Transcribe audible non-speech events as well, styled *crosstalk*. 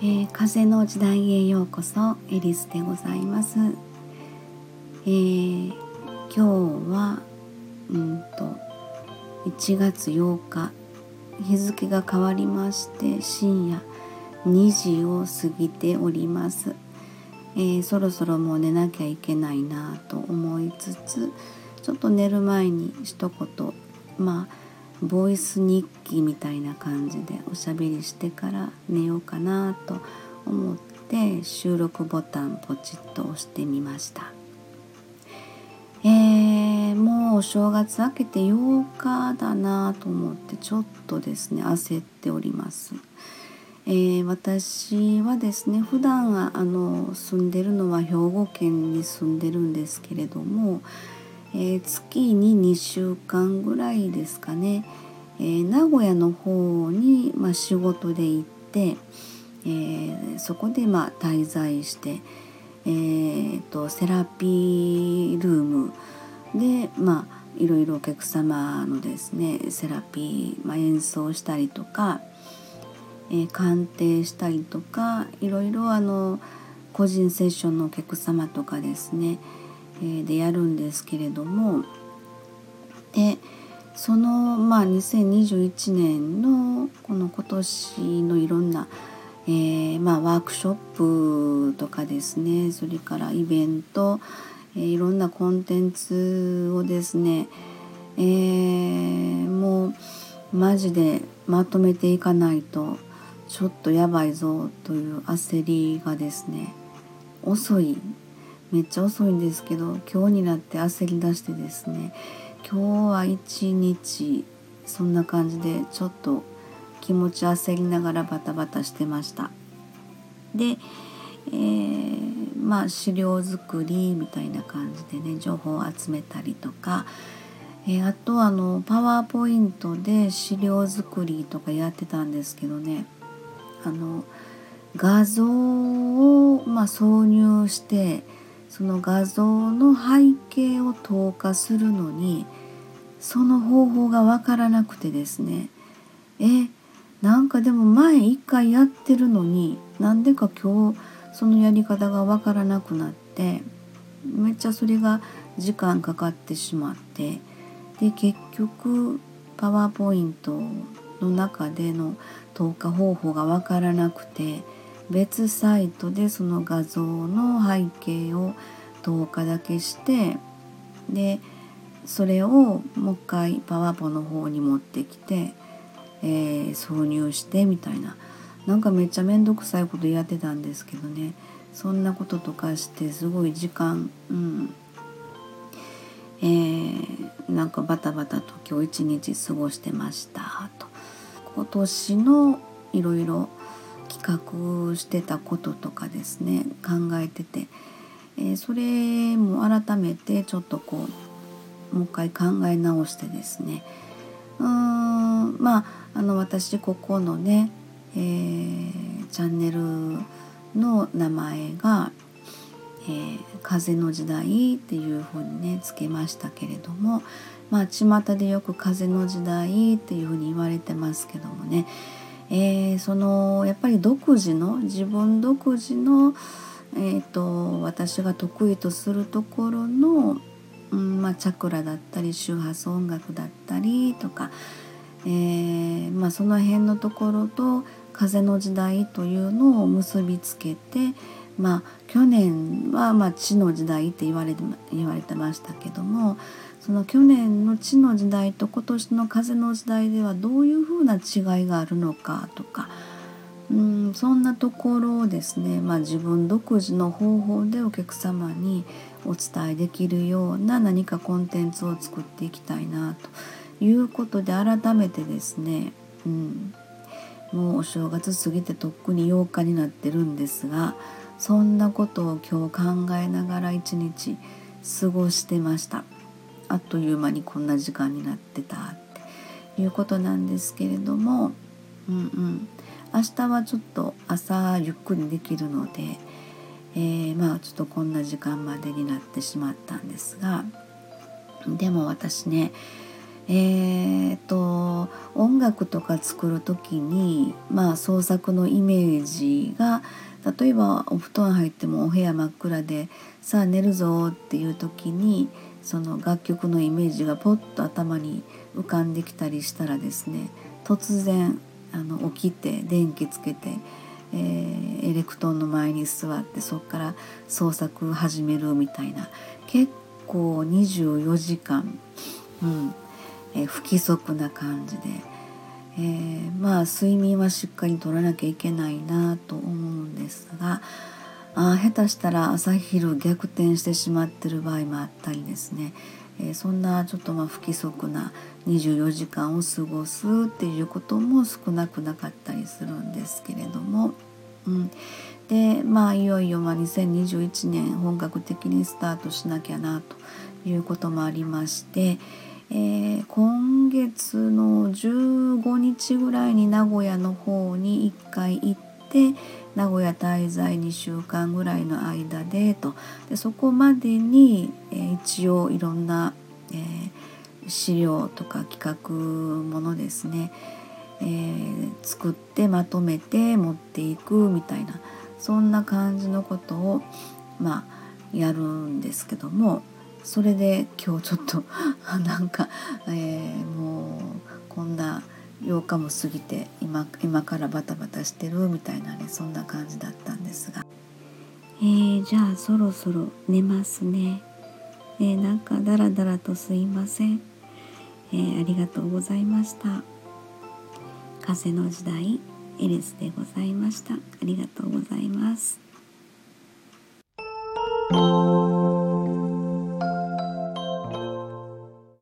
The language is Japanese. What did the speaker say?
えー、風の時代へようこそエリスでございます、えー、今日はうんと1月8日日付が変わりまして深夜2時を過ぎております、えー、そろそろもう寝なきゃいけないなと思いつつちょっと寝る前に一言まあボイス日記みたいな感じでおしゃべりしてから寝ようかなと思って収録ボタンポチッと押してみました。えー、もうお正月明けて8日だなと思ってちょっとですね焦っております。えー、私はですね普段はあの住んでるのは兵庫県に住んでるんですけれども、えー、月に2週間ぐらいですかね、えー、名古屋の方に、まあ、仕事で行って、え、そこで、まあ、滞在して、えーと、セラピールームで、まあ、いろいろお客様のですねセラピー、まあ、演奏したりとか、えー、鑑定したりとかいろいろあの個人セッションのお客様とかですねでやるんですけれどもでそのまあ2021年のこの今年のいろんな、えー、まあ、ワークショップとかですねそれからイベント、えー、いろんなコンテンツをですね、えー、もうマジでまとめていかないとちょっとやばいぞという焦りがですね遅いめっちゃ遅いんですけど今日になって焦り出してですね今日は一日そんな感じでちょっと気持ち焦りながらバタバタしてました。で、えー、まあ資料作りみたいな感じでね情報を集めたりとか、えー、あとあのパワーポイントで資料作りとかやってたんですけどねあの画像を、まあ、挿入してその画像の背景を透過するのにその方法が分からなくてですね。えなんかでも前一回やってるのになんでか今日そのやり方が分からなくなってめっちゃそれが時間かかってしまってで結局パワーポイントの中での透過方法が分からなくて別サイトでその画像の背景を透過だけしてでそれをもう一回パワポの方に持ってきて、えー、挿入してみたいな。なんかめっちゃ面倒くさいことやってたんですけどね。そんなこととかしてすごい時間うん。えー、なんかバタバタと今日一日過ごしてましたと。今年のいろいろ企画してたこととかですね考えてて、えー、それも改めてちょっとこうもう一回考え直してですね。うーんまああの私ここのね、えー、チャンネルの名前が「えー、風の時代」っていうふうにねつけましたけれどもまあ巷でよく「風の時代」っていうふうに言われてますけどもねえー、そのやっぱり独自の自分独自の、えーと、私が得意とするところの、うんまあ、チャクラだったり周波数音楽だったりとか、えー、まあ、その辺のところと風の時代というのを結びつけて、まあ、去年は、まあ、地の時代って言われて言われてましたけどもその去年の地の時代と今年の風の時代ではどういうふうな違いがあるのかとかうんそんなところをですね、まあ、自分独自の方法でお客様にお伝えできるような何かコンテンツを作っていきたいなということで改めてですね、うん、もうお正月過ぎてとっくに8日になってるんですがそんなことを今日考えながら一日過ごしてました。あっという間にこんな時間になってたっていうことなんですけれども、うんうん、明日はちょっと朝ゆっくりできるので、えー、まあちょっとこんな時間までになってしまったんですがでも私ね、えーと、音楽とか作る時に、まあ、創作のイメージが例えばお布団入ってもお部屋真っ暗でさあ寝るぞっていう時にその楽曲のイメージがポッと頭に浮かんできたりしたらですね突然あの起きて電気つけて、えー、エレクトーンの前に座ってそこから創作始めるみたいな結構24時間、うんえー、不規則な感じで、えー、まあ睡眠はしっかりとらなきゃいけないなと思うんですがあ下手したら朝昼逆転してしまってる場合もあったりですね、えー、そんなちょっとまあ不規則な24時間を過ごすっていうことも少なくなかったりするんですけれども、うん、でまあいよいよまあ2021年本格的にスタートしなきゃなということもありまして、えー、今月の15日ぐらいに名古屋の方に1回行って名古屋滞在2週間ぐらいの間でと。でそこまでに、えー、一応いろんな、えー、資料とか企画ものですね、えー、作ってまとめて持っていくみたいなそんな感じのことをまあやるんですけどもそれで今日ちょっと *laughs* なんか、え、もうこんな8日も過ぎて今今からバタバタしてるみたいなねそんな感じだったんですが、えー、じゃあそろそろ寝ますね、えー、なんかダラダラとすいません、えー、ありがとうございました。風の時代エリスでございました。ありがとうございます。